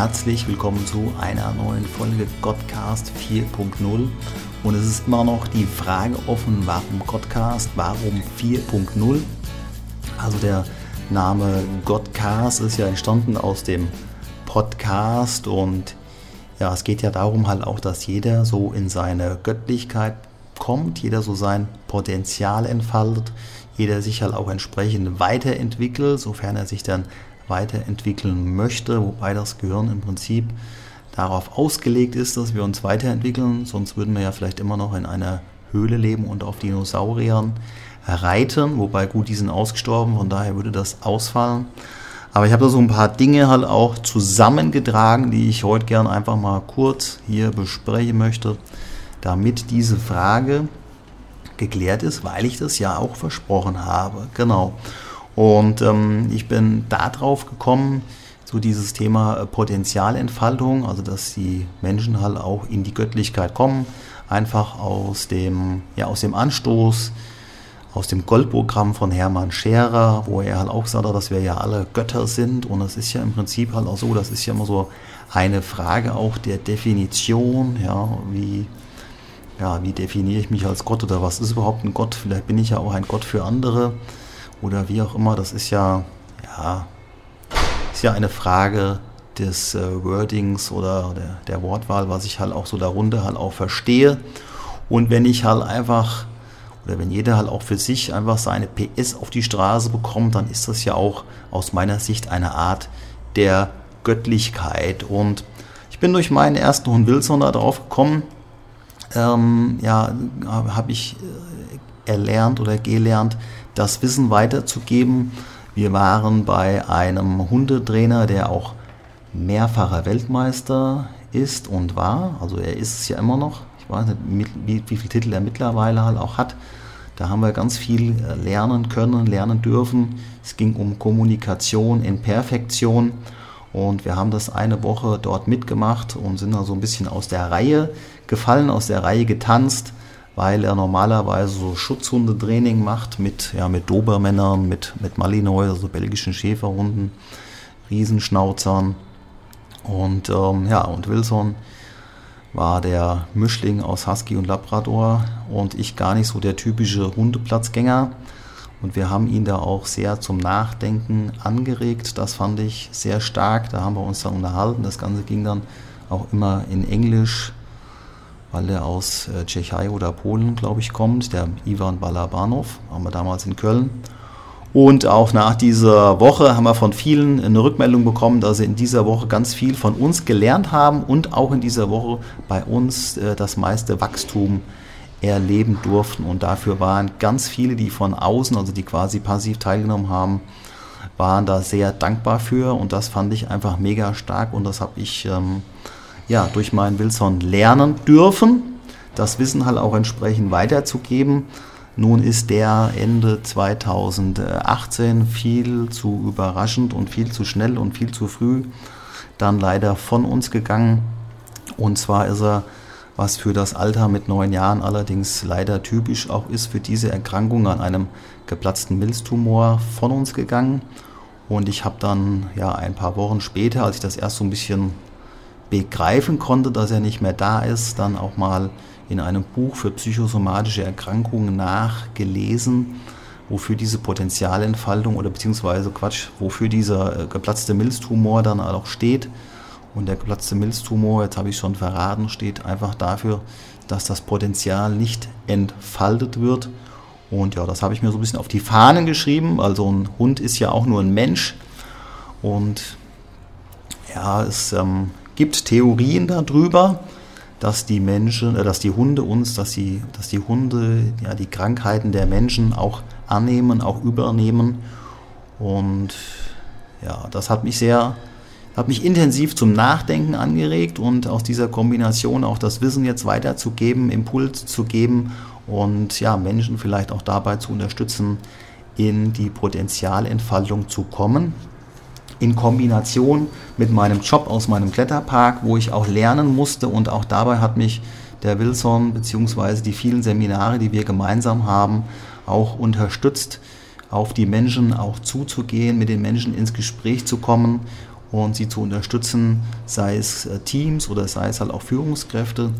herzlich willkommen zu einer neuen Folge Godcast 4.0. Und es ist immer noch die Frage offen, warum Godcast, warum 4.0? Also der Name Godcast ist ja entstanden aus dem Podcast und ja, es geht ja darum halt auch, dass jeder so in seine Göttlichkeit kommt, jeder so sein Potenzial entfaltet, jeder sich halt auch entsprechend weiterentwickelt, sofern er sich dann weiterentwickeln möchte, wobei das Gehirn im Prinzip darauf ausgelegt ist, dass wir uns weiterentwickeln, sonst würden wir ja vielleicht immer noch in einer Höhle leben und auf Dinosauriern reiten, wobei gut, die sind ausgestorben, von daher würde das ausfallen. Aber ich habe da so ein paar Dinge halt auch zusammengetragen, die ich heute gern einfach mal kurz hier besprechen möchte, damit diese Frage geklärt ist, weil ich das ja auch versprochen habe. Genau. Und ähm, ich bin darauf gekommen, so dieses Thema äh, Potenzialentfaltung, also dass die Menschen halt auch in die Göttlichkeit kommen, einfach aus dem, ja, aus dem Anstoß, aus dem Goldprogramm von Hermann Scherer, wo er halt auch hat, dass wir ja alle Götter sind. Und es ist ja im Prinzip halt auch so, das ist ja immer so eine Frage auch der Definition, ja, wie, ja, wie definiere ich mich als Gott oder was ist überhaupt ein Gott? Vielleicht bin ich ja auch ein Gott für andere oder wie auch immer. Das ist ja, ja, ist ja eine Frage des äh, Wordings oder der, der Wortwahl, was ich halt auch so darunter halt auch verstehe. Und wenn ich halt einfach oder wenn jeder halt auch für sich einfach seine PS auf die Straße bekommt, dann ist das ja auch aus meiner Sicht eine Art der Göttlichkeit. Und ich bin durch meinen ersten Hund Wilson da drauf gekommen, ähm, ja, habe ich äh, erlernt oder gelernt, das Wissen weiterzugeben. Wir waren bei einem Hundetrainer, der auch mehrfacher Weltmeister ist und war. Also er ist es ja immer noch. Ich weiß nicht, wie, wie viele Titel er mittlerweile halt auch hat. Da haben wir ganz viel äh, lernen können, lernen dürfen. Es ging um Kommunikation in Perfektion. Und wir haben das eine Woche dort mitgemacht und sind da so ein bisschen aus der Reihe gefallen, aus der Reihe getanzt weil er normalerweise so Schutzhundetraining macht mit, ja, mit Dobermännern, mit, mit Malinois, also belgischen Schäferhunden, Riesenschnauzern. Und ähm, ja, und Wilson war der Mischling aus Husky und Labrador und ich gar nicht so der typische Hundeplatzgänger. Und wir haben ihn da auch sehr zum Nachdenken angeregt. Das fand ich sehr stark. Da haben wir uns dann unterhalten. Das Ganze ging dann auch immer in Englisch weil er aus äh, Tschechei oder Polen, glaube ich, kommt, der Ivan Balabanov, haben wir damals in Köln. Und auch nach dieser Woche haben wir von vielen eine Rückmeldung bekommen, dass sie in dieser Woche ganz viel von uns gelernt haben und auch in dieser Woche bei uns äh, das meiste Wachstum erleben durften. Und dafür waren ganz viele, die von außen, also die quasi passiv teilgenommen haben, waren da sehr dankbar für. Und das fand ich einfach mega stark und das habe ich ähm, ja, durch meinen Wilson lernen dürfen, das Wissen halt auch entsprechend weiterzugeben. Nun ist der Ende 2018 viel zu überraschend und viel zu schnell und viel zu früh dann leider von uns gegangen. Und zwar ist er, was für das Alter mit neun Jahren allerdings leider typisch auch ist, für diese Erkrankung an einem geplatzten Milztumor von uns gegangen. Und ich habe dann ja ein paar Wochen später, als ich das erst so ein bisschen begreifen konnte, dass er nicht mehr da ist, dann auch mal in einem Buch für psychosomatische Erkrankungen nachgelesen, wofür diese Potenzialentfaltung oder beziehungsweise Quatsch, wofür dieser äh, geplatzte Milztumor dann auch steht. Und der geplatzte Milztumor, jetzt habe ich schon verraten, steht einfach dafür, dass das Potenzial nicht entfaltet wird. Und ja, das habe ich mir so ein bisschen auf die Fahnen geschrieben. Also ein Hund ist ja auch nur ein Mensch. Und ja, es ähm, gibt Theorien darüber, dass die Menschen, äh, dass die Hunde uns, dass die, dass die Hunde ja die Krankheiten der Menschen auch annehmen, auch übernehmen. Und ja, das hat mich sehr, hat mich intensiv zum Nachdenken angeregt und aus dieser Kombination auch das Wissen jetzt weiterzugeben, Impuls zu geben und ja, Menschen vielleicht auch dabei zu unterstützen, in die Potenzialentfaltung zu kommen in Kombination mit meinem Job aus meinem Kletterpark, wo ich auch lernen musste und auch dabei hat mich der Wilson bzw. die vielen Seminare, die wir gemeinsam haben, auch unterstützt, auf die Menschen auch zuzugehen, mit den Menschen ins Gespräch zu kommen und sie zu unterstützen, sei es äh, Teams oder sei es halt auch Führungskräfte.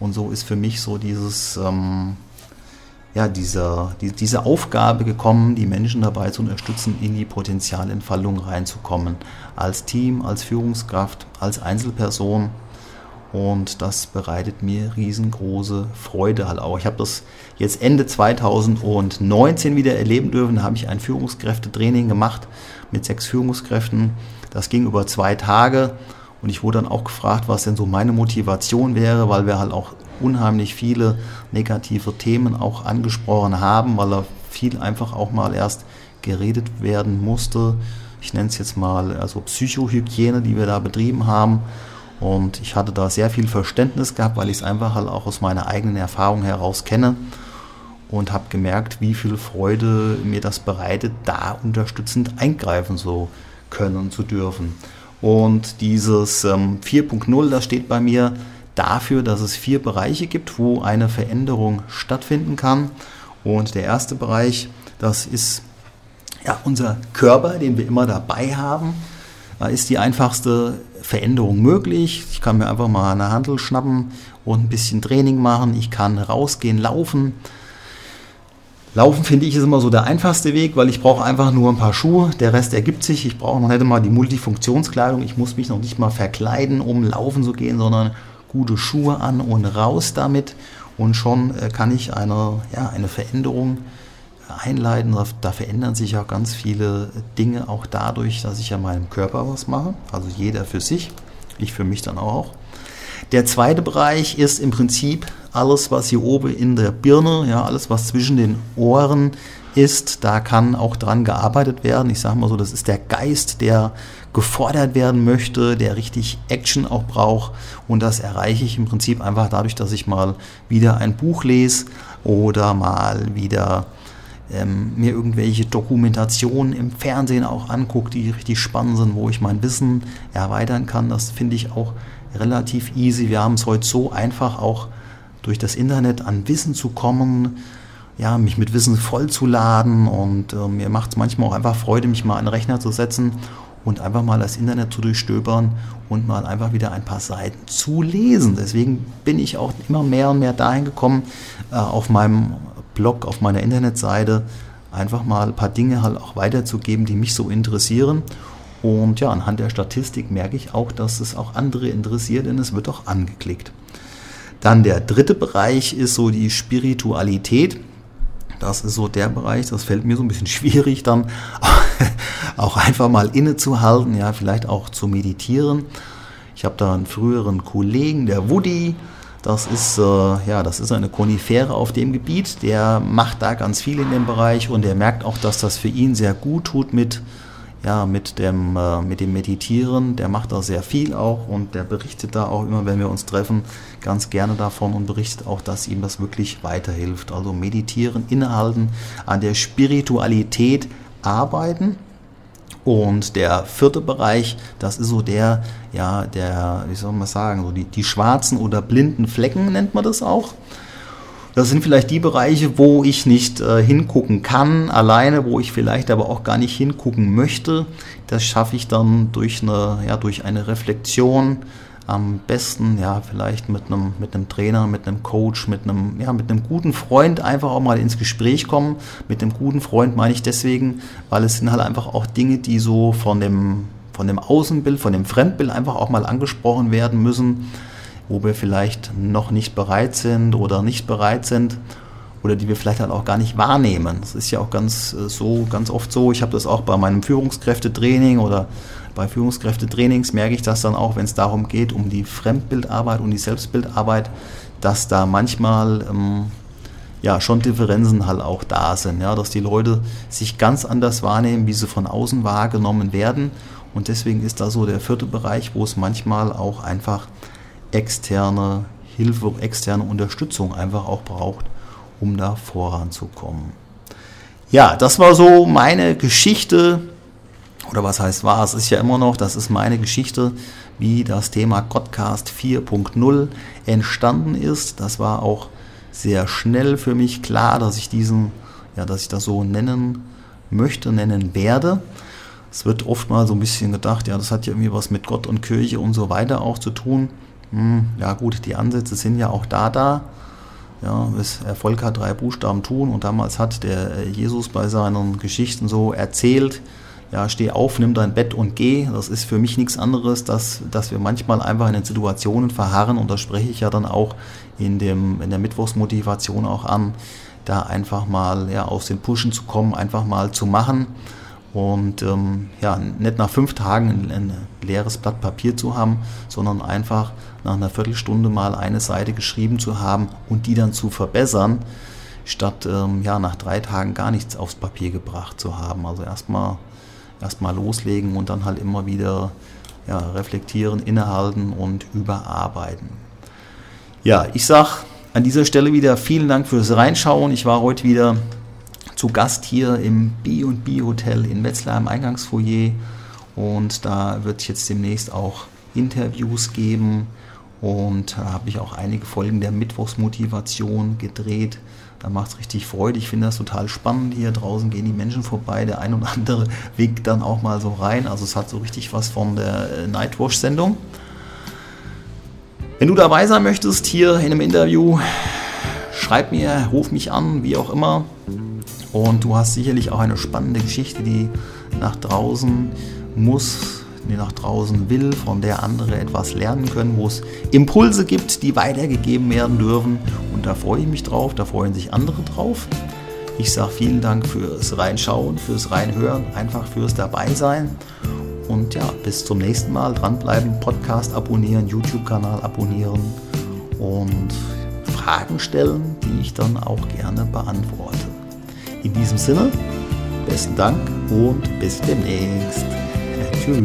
Und so ist für mich so dieses, ähm, ja, dieser, die, diese Aufgabe gekommen, die Menschen dabei zu unterstützen, in die Potenzialentfaltung reinzukommen. Als Team, als Führungskraft, als Einzelperson. Und das bereitet mir riesengroße Freude halt auch. Ich habe das jetzt Ende 2019 wieder erleben dürfen. Da habe ich ein Führungskräftetraining gemacht mit sechs Führungskräften. Das ging über zwei Tage. Und ich wurde dann auch gefragt, was denn so meine Motivation wäre, weil wir halt auch unheimlich viele negative Themen auch angesprochen haben, weil da viel einfach auch mal erst geredet werden musste. Ich nenne es jetzt mal also Psychohygiene, die wir da betrieben haben. Und ich hatte da sehr viel Verständnis gehabt, weil ich es einfach halt auch aus meiner eigenen Erfahrung heraus kenne und habe gemerkt, wie viel Freude mir das bereitet, da unterstützend eingreifen zu können zu dürfen. Und dieses ähm, 4.0, das steht bei mir dafür, dass es vier Bereiche gibt, wo eine Veränderung stattfinden kann. Und der erste Bereich, das ist ja, unser Körper, den wir immer dabei haben. Da ist die einfachste Veränderung möglich. Ich kann mir einfach mal eine Handel schnappen und ein bisschen Training machen. Ich kann rausgehen, laufen. Laufen finde ich ist immer so der einfachste Weg, weil ich brauche einfach nur ein paar Schuhe. Der Rest ergibt sich. Ich brauche noch nicht mal die Multifunktionskleidung. Ich muss mich noch nicht mal verkleiden, um laufen zu gehen, sondern gute Schuhe an und raus damit. Und schon äh, kann ich eine, ja, eine Veränderung einleiten. Da verändern sich ja ganz viele Dinge auch dadurch, dass ich ja meinem Körper was mache. Also jeder für sich, ich für mich dann auch. Der zweite Bereich ist im Prinzip alles, was hier oben in der Birne, ja, alles, was zwischen den Ohren ist, da kann auch dran gearbeitet werden. Ich sage mal so, das ist der Geist, der gefordert werden möchte, der richtig Action auch braucht. Und das erreiche ich im Prinzip einfach dadurch, dass ich mal wieder ein Buch lese oder mal wieder ähm, mir irgendwelche Dokumentationen im Fernsehen auch angucke, die richtig spannend sind, wo ich mein Wissen erweitern kann. Das finde ich auch relativ easy. Wir haben es heute so einfach auch durch das Internet an Wissen zu kommen, ja, mich mit Wissen vollzuladen und äh, mir macht es manchmal auch einfach Freude, mich mal an den Rechner zu setzen und einfach mal das Internet zu durchstöbern und mal einfach wieder ein paar Seiten zu lesen. Deswegen bin ich auch immer mehr und mehr dahin gekommen, äh, auf meinem Blog, auf meiner Internetseite einfach mal ein paar Dinge halt auch weiterzugeben, die mich so interessieren. Und ja, anhand der Statistik merke ich auch, dass es auch andere interessiert, denn es wird auch angeklickt. Dann der dritte Bereich ist so die Spiritualität. Das ist so der Bereich, das fällt mir so ein bisschen schwierig dann auch einfach mal innezuhalten, ja, vielleicht auch zu meditieren. Ich habe da einen früheren Kollegen, der Woody, das ist, äh, ja, das ist eine Konifere auf dem Gebiet. Der macht da ganz viel in dem Bereich und er merkt auch, dass das für ihn sehr gut tut mit, ja, mit, dem, äh, mit dem Meditieren. Der macht da sehr viel auch und der berichtet da auch immer, wenn wir uns treffen, ganz gerne davon und berichtet auch, dass ihm das wirklich weiterhilft. Also meditieren, innehalten, an der Spiritualität arbeiten und der vierte Bereich, das ist so der, ja, der, wie soll man sagen, so die, die schwarzen oder blinden Flecken nennt man das auch. Das sind vielleicht die Bereiche, wo ich nicht äh, hingucken kann, alleine, wo ich vielleicht aber auch gar nicht hingucken möchte. Das schaffe ich dann durch eine, ja, durch eine Reflexion, am besten ja vielleicht mit einem mit einem Trainer, mit einem Coach, mit einem ja mit einem guten Freund einfach auch mal ins Gespräch kommen. Mit einem guten Freund meine ich deswegen, weil es sind halt einfach auch Dinge, die so von dem von dem Außenbild, von dem Fremdbild einfach auch mal angesprochen werden müssen, wo wir vielleicht noch nicht bereit sind oder nicht bereit sind oder die wir vielleicht halt auch gar nicht wahrnehmen. Das ist ja auch ganz äh, so ganz oft so. Ich habe das auch bei meinem Führungskräftetraining oder bei Führungskräftetrainings merke ich das dann auch, wenn es darum geht, um die Fremdbildarbeit und die Selbstbildarbeit, dass da manchmal ähm, ja schon Differenzen halt auch da sind, ja, dass die Leute sich ganz anders wahrnehmen, wie sie von außen wahrgenommen werden. Und deswegen ist da so der vierte Bereich, wo es manchmal auch einfach externe Hilfe, externe Unterstützung einfach auch braucht, um da voranzukommen. Ja, das war so meine Geschichte oder was heißt war, es ist ja immer noch, das ist meine Geschichte, wie das Thema Godcast 4.0 entstanden ist. Das war auch sehr schnell für mich klar, dass ich diesen, ja, dass ich das so nennen möchte, nennen werde. es wird oft mal so ein bisschen gedacht, ja, das hat ja irgendwie was mit Gott und Kirche und so weiter auch zu tun. Hm, ja gut, die Ansätze sind ja auch da da. Ja, das Erfolg hat drei Buchstaben tun und damals hat der Jesus bei seinen Geschichten so erzählt, ja, steh auf, nimm dein Bett und geh. Das ist für mich nichts anderes, dass, dass wir manchmal einfach in den Situationen verharren und das spreche ich ja dann auch in, dem, in der Mittwochsmotivation auch an, da einfach mal ja, aus den Pushen zu kommen, einfach mal zu machen und ähm, ja, nicht nach fünf Tagen ein, ein, leeres Blatt Papier zu haben, sondern einfach nach einer Viertelstunde mal eine Seite geschrieben zu haben und die dann zu verbessern, statt ähm, ja, nach drei Tagen gar nichts aufs Papier gebracht zu haben. Also erstmal erstmal loslegen und dann halt immer wieder ja, reflektieren, innehalten und überarbeiten. Ja, ich sag an dieser Stelle wieder vielen Dank fürs Reinschauen. Ich war heute wieder zu Gast hier im B&B Hotel in Wetzlar im Eingangsfoyer und da wird es jetzt demnächst auch Interviews geben und da habe ich auch einige Folgen der Mittwochsmotivation gedreht. Da macht es richtig Freude. Ich finde das total spannend. Hier draußen gehen die Menschen vorbei. Der ein oder andere winkt dann auch mal so rein. Also es hat so richtig was von der äh, Nightwash-Sendung. Wenn du dabei sein möchtest hier in einem Interview, schreib mir, ruf mich an, wie auch immer. Und du hast sicherlich auch eine spannende Geschichte, die nach draußen muss, die nach draußen will, von der andere etwas lernen können, wo es Impulse gibt, die weitergegeben werden dürfen. Und da freue ich mich drauf, da freuen sich andere drauf. Ich sage vielen Dank fürs Reinschauen, fürs Reinhören, einfach fürs Dabeisein. Und ja, bis zum nächsten Mal. Dranbleiben, Podcast abonnieren, YouTube-Kanal abonnieren und Fragen stellen, die ich dann auch gerne beantworte. In diesem Sinne, besten Dank und bis demnächst. Tschüss.